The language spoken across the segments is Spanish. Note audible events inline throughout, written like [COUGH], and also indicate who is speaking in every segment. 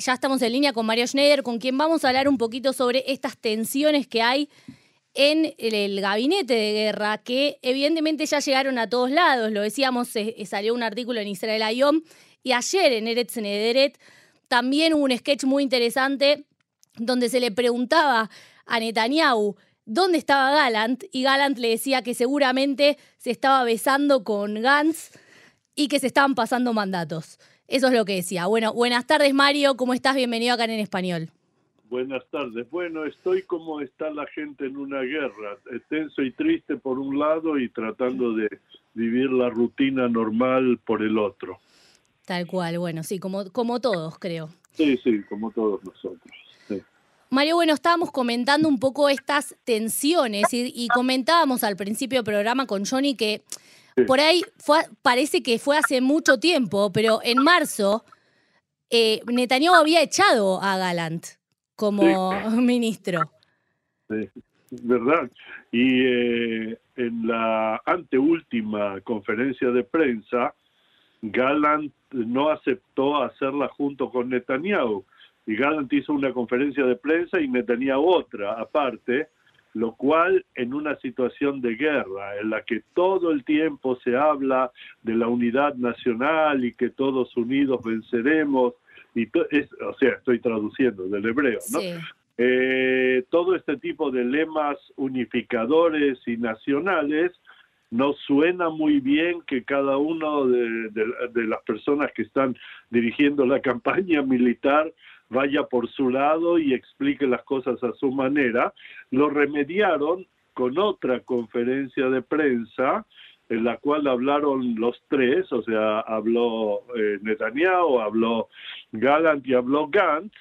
Speaker 1: ya estamos en línea con Mario Schneider, con quien vamos a hablar un poquito sobre estas tensiones que hay en el gabinete de guerra, que evidentemente ya llegaron a todos lados. Lo decíamos, salió un artículo en Israel Ayom y ayer en Eretz Nederet también hubo un sketch muy interesante donde se le preguntaba a Netanyahu dónde estaba Galant y Galant le decía que seguramente se estaba besando con Gantz y que se estaban pasando mandatos. Eso es lo que decía. Bueno, buenas tardes Mario, ¿cómo estás? Bienvenido acá en Español.
Speaker 2: Buenas tardes. Bueno, estoy como está la gente en una guerra, tenso y triste por un lado y tratando de vivir la rutina normal por el otro.
Speaker 1: Tal cual, bueno, sí, como, como todos creo.
Speaker 2: Sí, sí, como todos nosotros.
Speaker 1: Mario, bueno, estábamos comentando un poco estas tensiones y, comentábamos al principio del programa con Johnny que por ahí fue, parece que fue hace mucho tiempo, pero en marzo eh, Netanyahu había echado a Galant como [LAUGHS] ministro.
Speaker 2: Sí, verdad. Y eh, en la anteúltima conferencia de prensa, Galant no aceptó hacerla junto con Netanyahu y Gallant hizo una conferencia de prensa y tenía otra aparte, lo cual en una situación de guerra en la que todo el tiempo se habla de la unidad nacional y que todos unidos venceremos, y o sea, estoy traduciendo del hebreo, ¿no? Eh, todo este tipo de lemas unificadores y nacionales no suena muy bien que cada uno de, de, las personas que están dirigiendo la campaña militar vaya por su lado y explique las cosas a su manera. Lo remediaron con otra conferencia de prensa en la cual hablaron los tres, o sea, habló eh, Netanyahu, habló Gallant y habló Gantz,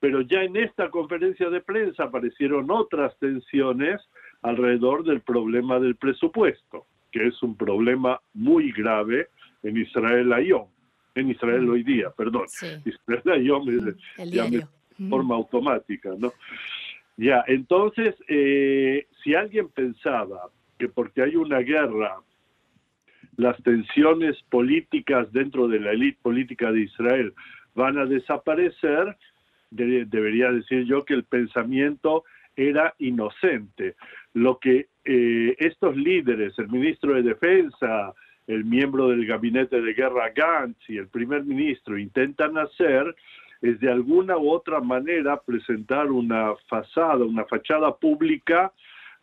Speaker 2: pero ya en esta conferencia de prensa aparecieron otras tensiones alrededor del problema del presupuesto, que es un problema muy grave en Israel Ayom en Israel hoy día, perdón. Israel yo me, ya me, forma automática, ¿no? Ya, entonces, eh, si alguien pensaba que porque hay una guerra, las tensiones políticas dentro de la élite política de Israel van a desaparecer, debería decir yo que el pensamiento era inocente. Lo que eh, estos líderes, el ministro de Defensa, el miembro del gabinete de guerra Gantz y el primer ministro intentan hacer es de alguna u otra manera presentar una fachada, una fachada pública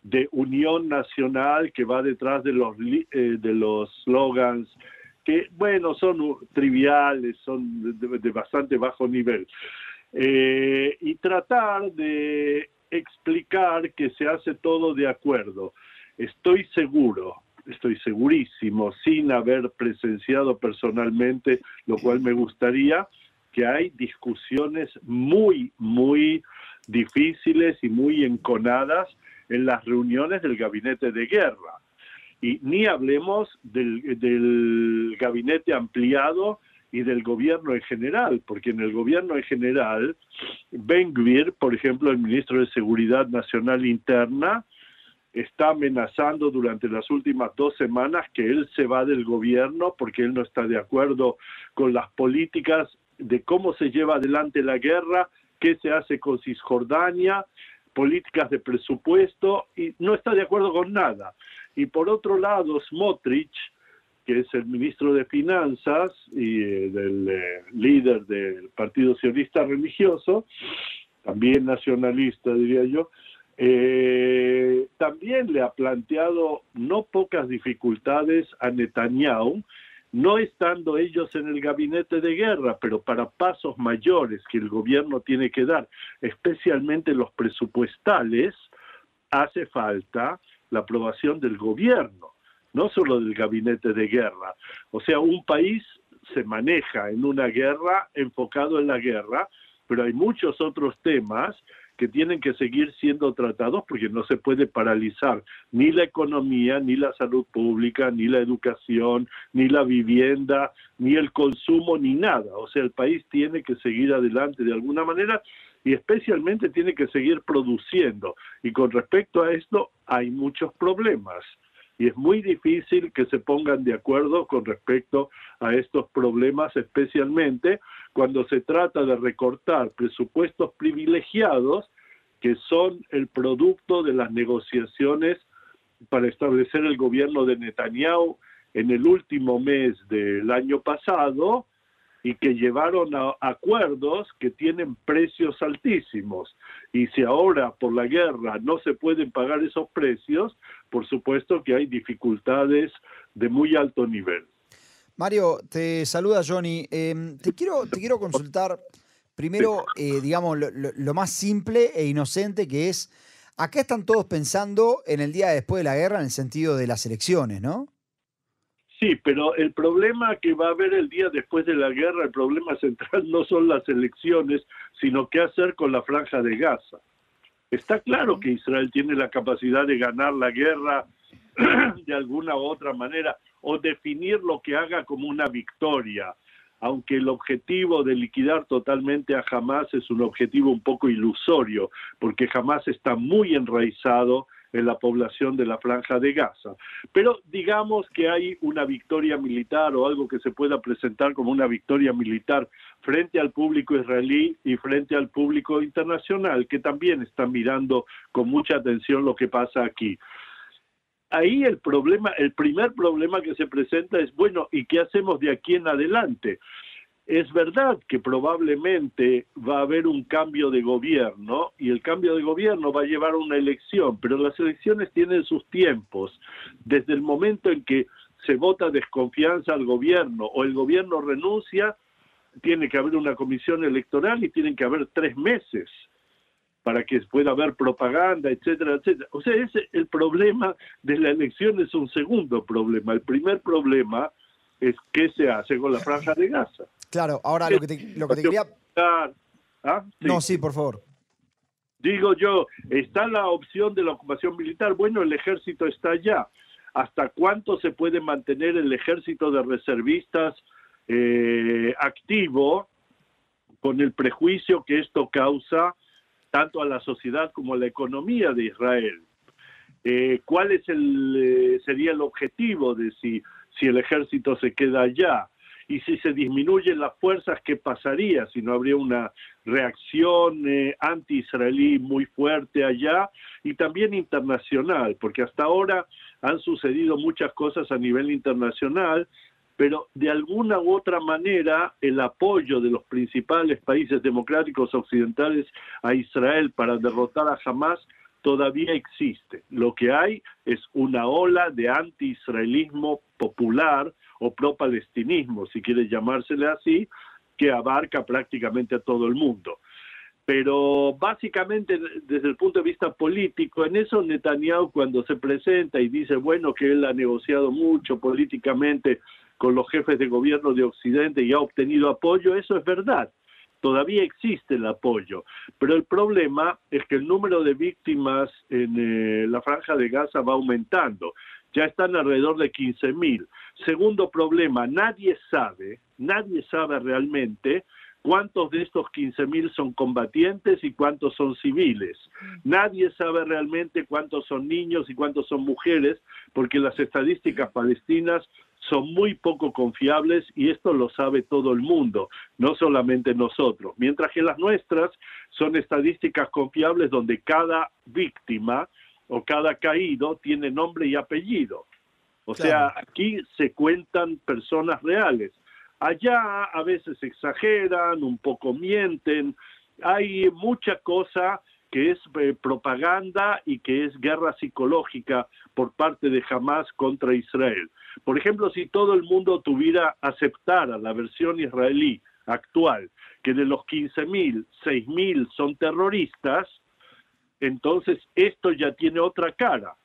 Speaker 2: de unión nacional que va detrás de los eh, slogans que bueno son triviales, son de, bastante bajo nivel eh, y tratar de explicar que se hace todo de acuerdo. Estoy seguro estoy segurísimo, sin haber presenciado personalmente, lo cual me gustaría, que hay discusiones muy, muy difíciles y muy enconadas en las reuniones del gabinete de guerra. Y ni hablemos del, gabinete ampliado y del gobierno en general, porque en el gobierno en general, Ben Gvir, por ejemplo, el ministro de Seguridad Nacional Interna, está amenazando durante las últimas dos semanas que él se va del gobierno porque él no está de acuerdo con las políticas de cómo se lleva adelante la guerra, qué se hace con Cisjordania, políticas de presupuesto y no está de acuerdo con nada. Y por otro lado, Smotrich, que es el ministro de Finanzas y eh, del eh, líder del Partido Sionista Religioso, también nacionalista diría yo, eh, también le ha planteado no pocas dificultades a Netanyahu, no estando ellos en el gabinete de guerra, pero para pasos mayores que el gobierno tiene que dar, especialmente los presupuestales, hace falta la aprobación del gobierno, no solo del gabinete de guerra. O sea, un país se maneja en una guerra enfocado en la guerra, pero hay muchos otros temas que tienen que seguir siendo tratados porque no se puede paralizar ni la economía, ni la salud pública, ni la educación, ni la vivienda, ni el consumo, ni nada. O sea, el país tiene que seguir adelante de alguna manera y especialmente tiene que seguir produciendo. Y con respecto a esto hay muchos problemas. Y es muy difícil que se pongan de acuerdo con respecto a estos problemas, especialmente cuando se trata de recortar presupuestos privilegiados que son el producto de las negociaciones para establecer el gobierno de Netanyahu en el último mes del año pasado y que llevaron a acuerdos que tienen precios altísimos. Y si ahora por la guerra no se pueden pagar esos precios, por supuesto que hay dificultades de muy alto nivel.
Speaker 3: Mario, te saluda Johnny. Em, te, quiero, te quiero consultar primero, eh, digamos, lo, más simple e inocente que es, acá están todos pensando en el día después de la guerra en el sentido de las elecciones, ¿no?
Speaker 2: Sí, pero el problema que va a haber el día después de la guerra, el problema central no son las elecciones, sino qué hacer con la franja de Gaza. Está claro que Israel tiene la capacidad de ganar la guerra [CLEARS THROAT] de alguna u otra manera o definir lo que haga como una victoria, aunque el objetivo de liquidar totalmente a Hamas es un objetivo un poco ilusorio, porque Hamas está muy enraizado en la población de la franja de Gaza. Pero digamos que hay una victoria militar o algo que se pueda presentar como una victoria militar frente al público israelí y frente al público internacional, que también está mirando con mucha atención lo que pasa aquí. Ahí el problema, el primer problema que se presenta es, bueno, ¿y qué hacemos de aquí en adelante? Es verdad que probablemente va a haber un cambio de gobierno y el cambio de gobierno va a llevar a una elección, pero las elecciones tienen sus tiempos. Desde el momento en que se vota desconfianza al gobierno o el gobierno renuncia, tiene que haber una comisión electoral y tienen que haber tres meses para que pueda haber propaganda, etcétera, etcétera. O sea, ese, el problema de la elección es un segundo problema. El primer problema es qué se hace con la franja de Gaza.
Speaker 3: Claro, ahora lo que te, lo que te quería...
Speaker 2: ¿Ah?
Speaker 3: No, sí, por favor.
Speaker 2: Digo yo, está la opción de la ocupación militar. Bueno, el ejército está allá. ¿Hasta cuánto se puede mantener el ejército de reservistas eh, activo con el prejuicio que esto causa tanto a la sociedad como a la economía de Israel? Eh, ¿Cuál es el, eh, sería el objetivo de si, si el ejército se queda allá? Y si se disminuyen las fuerzas, ¿qué pasaría? Si no habría una reacción eh, anti-israelí muy fuerte allá y también internacional, porque hasta ahora han sucedido muchas cosas a nivel internacional, pero de alguna u otra manera el apoyo de los principales países democráticos occidentales a Israel para derrotar a Hamas todavía existe. Lo que hay es una ola de anti-israelismo popular o pro-palestinismo, si quiere llamársele así, que abarca prácticamente a todo el mundo. Pero básicamente desde el punto de vista político, en eso Netanyahu cuando se presenta y dice, bueno, que él ha negociado mucho políticamente con los jefes de gobierno de Occidente y ha obtenido apoyo, eso es verdad. Todavía existe el apoyo, pero el problema es que el número de víctimas en eh, la franja de Gaza va aumentando ya están alrededor de 15 mil. Segundo problema, nadie sabe, nadie sabe realmente cuántos de estos 15 mil son combatientes y cuántos son civiles. Nadie sabe realmente cuántos son niños y cuántos son mujeres, porque las estadísticas palestinas son muy poco confiables y esto lo sabe todo el mundo, no solamente nosotros. Mientras que las nuestras son estadísticas confiables donde cada víctima o cada caído tiene nombre y apellido. O sea, aquí se cuentan personas reales. Allá a veces exageran, un poco mienten. Hay mucha cosa que es eh, propaganda y que es guerra psicológica por parte de Hamas contra Israel. Por ejemplo, si todo el mundo tuviera aceptara la versión israelí actual, que de los 15.000, 6.000 son terroristas, entonces esto ya tiene otra cara.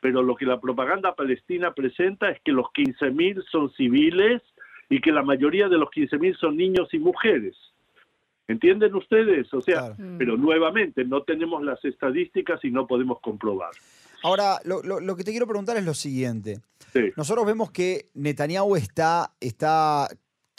Speaker 2: Pero lo que la propaganda palestina presenta es que los 15.000 son civiles y que la mayoría de los 15.000 son niños y mujeres. ¿Entienden ustedes? O sea, pero nuevamente no tenemos las estadísticas y no podemos comprobar.
Speaker 3: Ahora, lo, que te quiero preguntar es lo siguiente. Nosotros vemos que Netanyahu está, está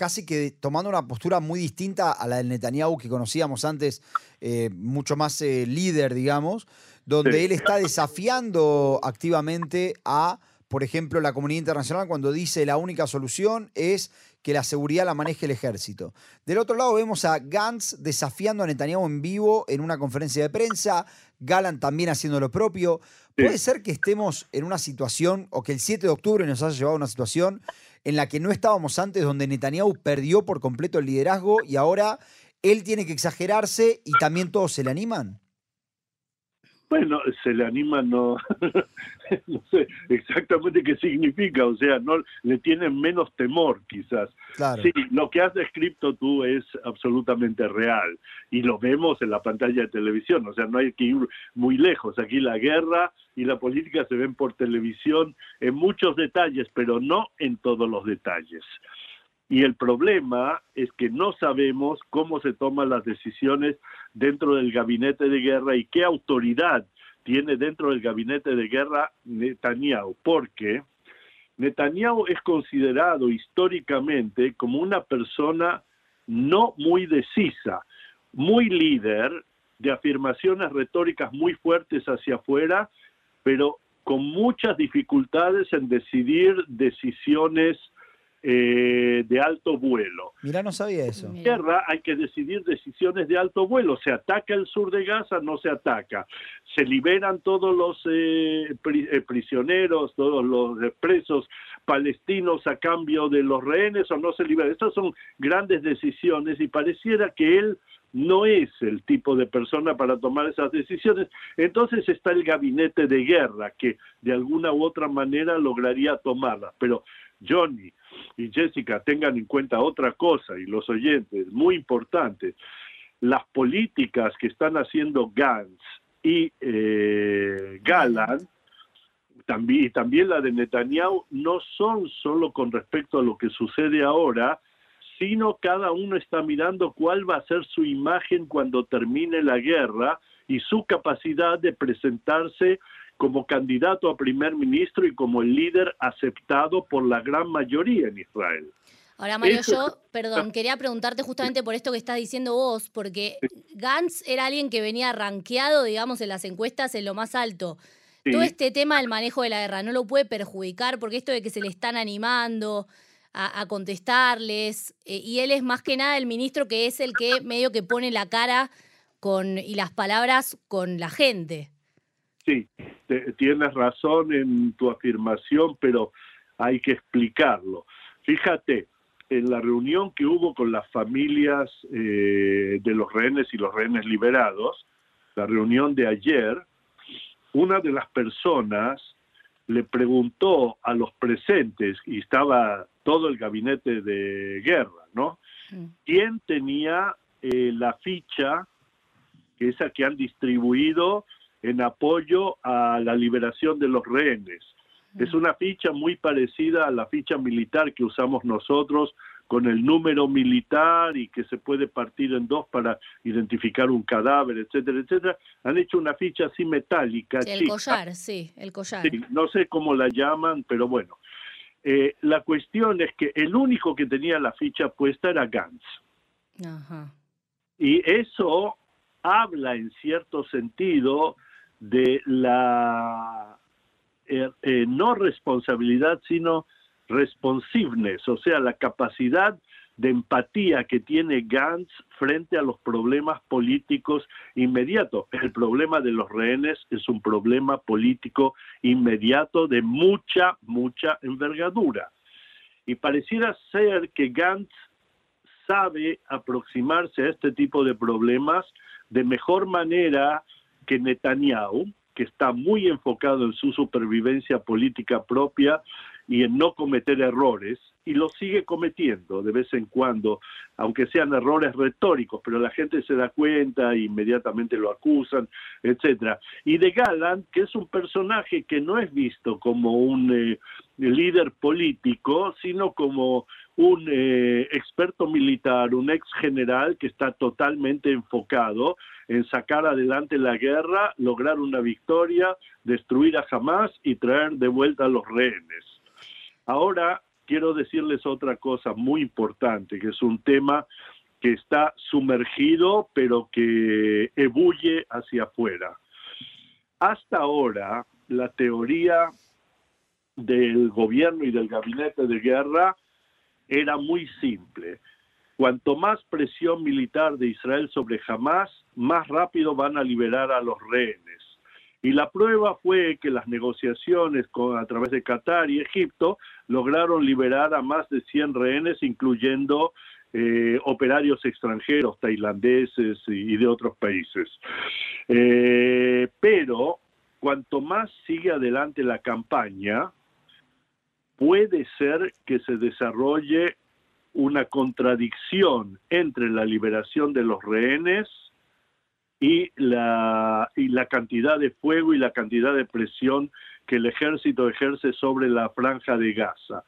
Speaker 3: casi que tomando una postura muy distinta a la del Netanyahu que conocíamos antes, eh, mucho más eh, líder, digamos, donde él está desafiando activamente a por ejemplo, la comunidad internacional cuando dice la única solución es que la seguridad la maneje el ejército. Del otro lado vemos a Gantz desafiando a Netanyahu en vivo en una conferencia de prensa, Galán también haciendo lo propio. ¿Puede ser que estemos en una situación o que el 7 de octubre nos haya llevado a una situación en la que no estábamos antes, donde Netanyahu perdió por completo el liderazgo y ahora él tiene que exagerarse y también todos se le animan?
Speaker 2: Bueno, se le anima, no, [LAUGHS] no sé exactamente qué significa, o sea, no le tienen menos temor quizás. Sí, lo que has descrito tú es absolutamente real y lo vemos en la pantalla de televisión, o sea, no hay que ir muy lejos. Aquí la guerra y la política se ven por televisión en muchos detalles, pero no en todos los detalles. Y el problema es que no sabemos cómo se toman las decisiones dentro del gabinete de guerra y qué autoridad tiene dentro del gabinete de guerra Netanyahu, porque Netanyahu es considerado históricamente como una persona no muy decisa, muy líder, de afirmaciones retóricas muy fuertes hacia afuera, pero con muchas dificultades en decidir decisiones eh, de alto vuelo.
Speaker 3: Mira, no sabía eso.
Speaker 2: En guerra hay que decidir decisiones de alto vuelo. Se ataca el sur de Gaza, no se ataca. Se liberan todos los eh, eh, prisioneros, todos los presos palestinos a cambio de los rehenes o no se liberan. Estas son grandes decisiones y pareciera que él no es el tipo de persona para tomar esas decisiones. Entonces está el gabinete de guerra que de alguna u otra manera lograría tomarlas. Pero Johnny y Jessica tengan en cuenta otra cosa y los oyentes, muy importante, las políticas que están haciendo Gantz y eh, Galán, también, y también la de Netanyahu, no son solo con respecto a lo que sucede ahora, sino cada uno está mirando cuál va a ser su imagen cuando termine la guerra y su capacidad de presentarse como candidato a primer ministro y como el líder aceptado por la gran mayoría en Israel.
Speaker 1: Ahora, Mario, yo, perdón, quería preguntarte justamente por esto que estás diciendo vos, porque Gantz era alguien que venía rankeado, digamos, en las encuestas en lo más alto. Todo este tema del manejo de la guerra no lo puede perjudicar, porque esto de que se le están animando a, contestarles, eh, y él es más que nada el ministro que es el que medio que pone la cara con, y las palabras con la gente.
Speaker 2: Sí, tienes razón en tu afirmación, pero hay que explicarlo. Fíjate, en la reunión que hubo con las familias eh, de los rehenes y los rehenes liberados, la reunión de ayer, una de las personas le preguntó a los presentes, y estaba todo el gabinete de guerra, ¿no? Mm. ¿Quién tenía eh, la ficha, esa que han distribuido en apoyo a la liberación de los rehenes. Es una ficha muy parecida a la ficha militar que usamos nosotros con el número militar y que se puede partir en dos para identificar un cadáver, etcétera, etcétera. Han hecho una ficha así metálica.
Speaker 1: El collar, sí, el collar.
Speaker 2: no sé cómo la llaman, pero bueno. Eh, la cuestión es que el único que tenía la ficha puesta era Gantz. Y eso habla en cierto sentido de la eh, eh, no responsabilidad, sino responsiveness, o sea, la capacidad de empatía que tiene Gantz frente a los problemas políticos inmediatos. El problema de los rehenes es un problema político inmediato de mucha, mucha envergadura. Y pareciera ser que Gantz sabe aproximarse a este tipo de problemas de mejor manera que Netanyahu, que está muy enfocado en su supervivencia política propia y en no cometer errores, y lo sigue cometiendo de vez en cuando, aunque sean errores retóricos, pero la gente se da cuenta e inmediatamente lo acusan, etcétera. Y de Galán, que es un personaje que no es visto como un eh, líder político, sino como un eh, experto militar, un ex general que está totalmente enfocado en sacar adelante la guerra, lograr una victoria, destruir a Hamas y traer de vuelta a los rehenes. Ahora quiero decirles otra cosa muy importante, que es un tema que está sumergido, pero que ebulle hacia afuera. Hasta ahora, la teoría del gobierno y del gabinete de guerra era muy simple. Cuanto más presión militar de Israel sobre Hamas, más rápido van a liberar a los rehenes. Y la prueba fue que las negociaciones con, a través de Qatar y Egipto lograron liberar a más de 100 rehenes, incluyendo eh, operarios extranjeros, tailandeses y, de otros países. Eh, pero cuanto más sigue adelante la campaña, puede ser que se desarrolle una contradicción entre la liberación de los rehenes y la, y la cantidad de fuego y la cantidad de presión que el ejército ejerce sobre la franja de Gaza.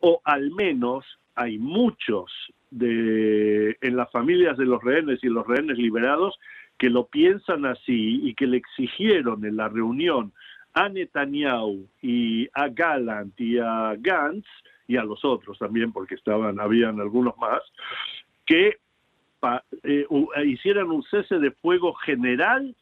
Speaker 2: O al menos hay muchos de, en las familias de los rehenes y los rehenes liberados que lo piensan así y que le exigieron en la reunión a Netanyahu y a Gallant y a Gantz y a los otros también porque estaban habían algunos más que eh, hicieran un cese de fuego general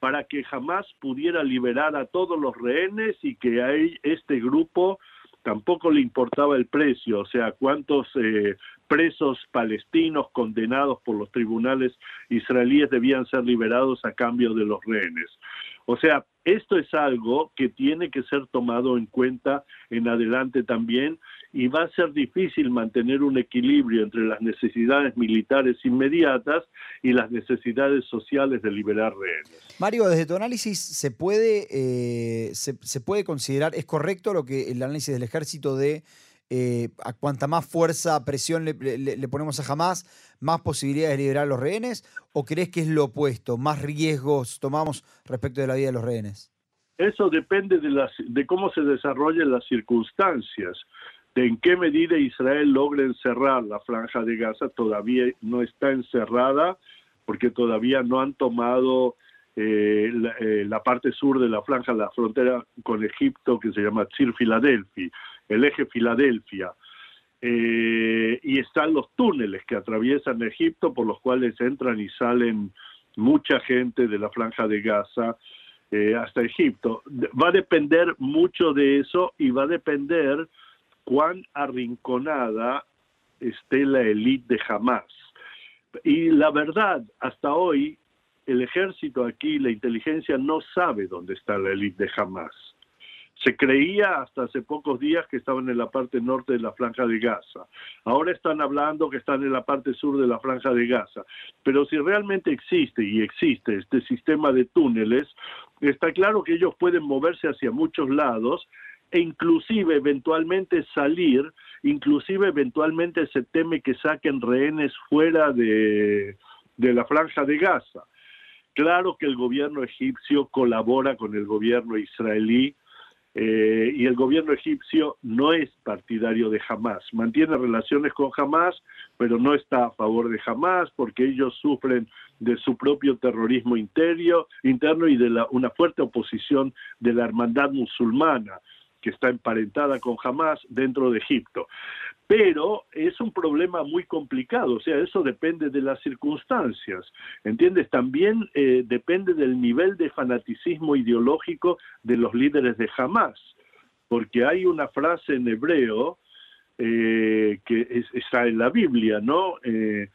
Speaker 2: para que jamás pudiera liberar a todos los rehenes y que a este grupo tampoco le importaba el precio, o sea, cuántos eh, presos palestinos condenados por los tribunales israelíes debían ser liberados a cambio de los rehenes. O sea, esto es algo que tiene que ser tomado en cuenta en adelante también y va a ser difícil mantener un equilibrio entre las necesidades militares inmediatas y las necesidades sociales de liberar rehenes.
Speaker 3: Mario, desde tu análisis, ¿se puede, eh, se, puede considerar, es correcto lo que el análisis del ejército de eh, a cuanta más fuerza, presión le, ponemos a Hamas, más posibilidades de liberar a los rehenes? ¿O crees que es lo opuesto, más riesgos tomamos respecto de la vida de los rehenes?
Speaker 2: Eso depende de, las, de cómo se desarrollen las circunstancias, en qué medida Israel logra encerrar la franja de Gaza. Todavía no está encerrada porque todavía no han tomado eh, eh, la, parte sur de la franja, la frontera con Egipto, que se llama Tzir Filadelfia el eje Filadelfia. Eh, y están los túneles que atraviesan Egipto por los cuales entran y salen mucha gente de la franja de Gaza eh, hasta Egipto. Va a depender mucho de eso y va a depender cuán arrinconada esté la élite de Hamas. Y la verdad, hasta hoy, el ejército aquí, la inteligencia no sabe dónde está la élite de Hamas. Se creía hasta hace pocos días que estaban en la parte norte de la franja de Gaza. Ahora están hablando que están en la parte sur de la franja de Gaza. Pero si realmente existe y existe este sistema de túneles, está claro que ellos pueden moverse hacia muchos lados e inclusive eventualmente salir, inclusive eventualmente se teme que saquen rehenes fuera de, de la franja de Gaza. Claro que el gobierno egipcio colabora con el gobierno israelí eh, y el gobierno egipcio no es partidario de Hamas, mantiene relaciones con Hamas, pero no está a favor de Hamas porque ellos sufren de su propio terrorismo interno, interno y de la, una fuerte oposición de la hermandad musulmana que está emparentada con Hamas dentro de Egipto pero es un problema muy complicado, o sea, eso depende de las circunstancias, ¿entiendes? También eh, depende del nivel de fanaticismo ideológico de los líderes de Hamas, porque hay una frase en hebreo eh, que está en la Biblia, ¿no? Eh,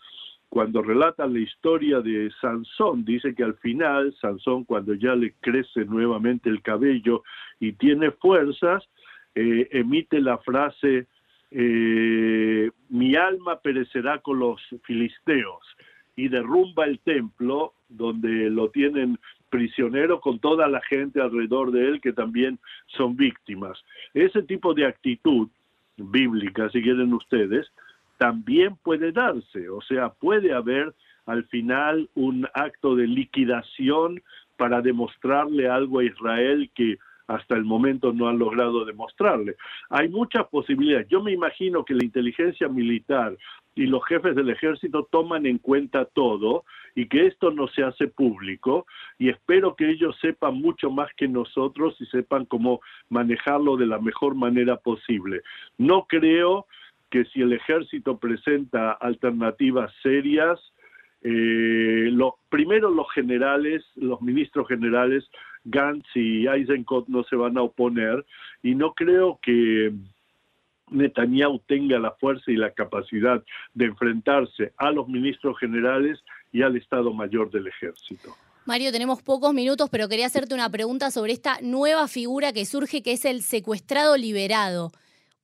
Speaker 2: cuando relata la historia de Sansón, dice que al final, Sansón cuando ya le crece nuevamente el cabello y tiene fuerzas, emite la frase, eh, mi alma perecerá con los filisteos y derrumba el templo donde lo tienen prisionero con toda la gente alrededor de él que también son víctimas. Ese tipo de actitud bíblica, si quieren ustedes, también puede darse, o sea, puede haber al final un acto de liquidación para demostrarle algo a Israel que hasta el momento no han logrado demostrarle. Hay muchas posibilidades. Yo me imagino que la inteligencia militar y los jefes del ejército toman en cuenta todo y que esto no se hace público y espero que ellos sepan mucho más que nosotros y sepan cómo manejarlo de la mejor manera posible. No creo que si el ejército presenta alternativas serias, Eh, los, primero los generales, los ministros generales, Gantz y Eisenkot no se van a oponer y no creo que Netanyahu tenga la fuerza y la capacidad de enfrentarse a los ministros generales y al Estado Mayor del Ejército.
Speaker 1: Mario, tenemos pocos minutos, pero quería hacerte una pregunta sobre esta nueva figura que surge, que es el secuestrado liberado.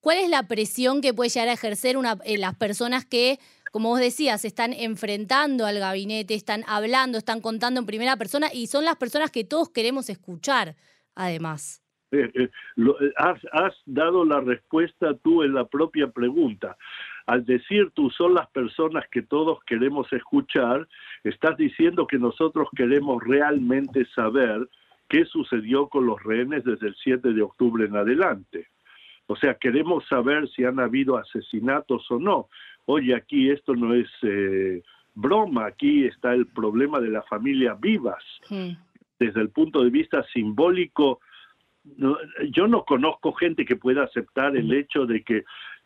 Speaker 1: ¿Cuál es la presión que puede llegar a ejercer una, eh, las personas que, como vos decías, están enfrentando al gabinete, están hablando, están contando en primera persona y son las personas que todos queremos escuchar, además?
Speaker 2: Eh, eh, has, has dado la respuesta tú en la propia pregunta al decir tú son las personas que todos queremos escuchar, estás diciendo que nosotros queremos realmente saber qué sucedió con los rehenes desde el 7 de octubre en adelante. O sea, queremos saber si han habido asesinatos o no. Oye, aquí esto no es eh, broma, aquí está el problema de la familia Vivas. Desde el punto de vista simbólico, yo no conozco gente que pueda aceptar el hecho de que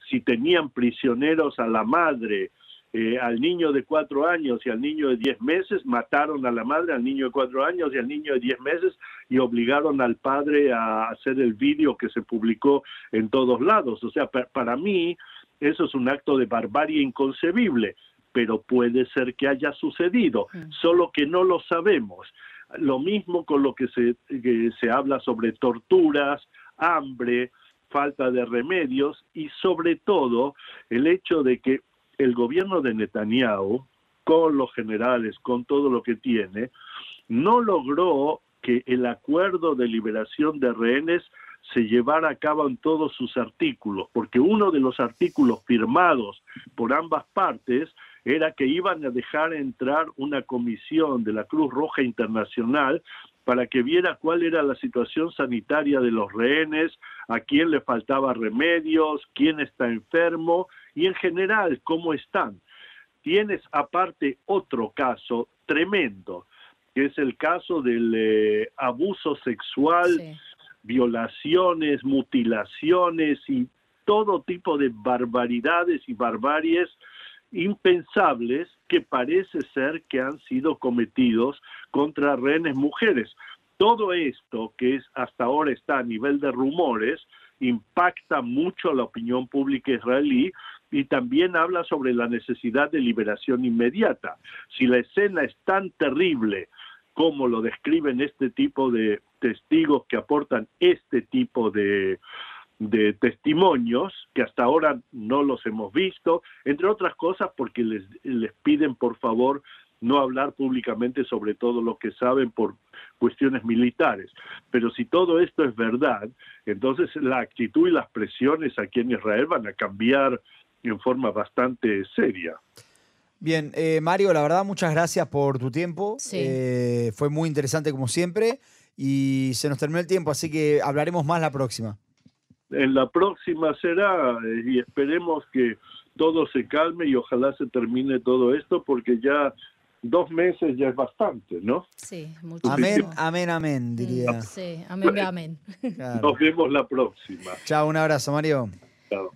Speaker 2: si tenían prisioneros a la madre, eh, al niño de cuatro años y al niño de diez meses, mataron a la madre, al niño de cuatro años y al niño de diez meses y obligaron al padre a hacer el vídeo que se publicó en todos lados. O sea, para mí eso es un acto de barbarie inconcebible, pero puede ser que haya sucedido, mm. solo que no lo sabemos. Lo mismo con lo que se, que se habla sobre torturas, hambre, falta de remedios y sobre todo el hecho de que el gobierno de Netanyahu, con los generales, con todo lo que tiene, no logró que el acuerdo de liberación de rehenes se llevara a cabo en todos sus artículos, porque uno de los artículos firmados por ambas partes era que iban a dejar entrar una comisión de la Cruz Roja Internacional para que viera cuál era la situación sanitaria de los rehenes, a quién le faltaba remedios, quién está enfermo y en general cómo están. Tienes aparte otro caso tremendo, que es el caso del eh, abuso sexual, violaciones, mutilaciones y todo tipo de barbaridades y barbaries impensables que parece ser que han sido cometidos contra rehenes mujeres. Todo esto, que es hasta ahora está a nivel de rumores, impacta mucho a la opinión pública israelí y también habla sobre la necesidad de liberación inmediata. Si la escena es tan terrible como lo describen este tipo de testigos que aportan este tipo de, de testimonios que hasta ahora no los hemos visto, entre otras cosas porque les, les piden por favor no hablar públicamente sobre todo lo que saben por cuestiones militares. Pero si todo esto es verdad, entonces la actitud y las presiones aquí en Israel van a cambiar en forma bastante seria.
Speaker 3: Bien, eh, Mario, la verdad, muchas gracias por tu tiempo. Eh, fue muy interesante como siempre y se nos terminó el tiempo, así que hablaremos más la próxima
Speaker 2: en la próxima será eh, y esperemos que todo se calme y ojalá se termine todo esto porque ya dos meses ya es bastante, ¿no?
Speaker 1: Sí,
Speaker 3: mucho. Amén, amén, amén, diría.
Speaker 1: Sí, amén, amén.
Speaker 2: Nos vemos la próxima.
Speaker 3: Chao, un abrazo, Mario.
Speaker 2: Chao.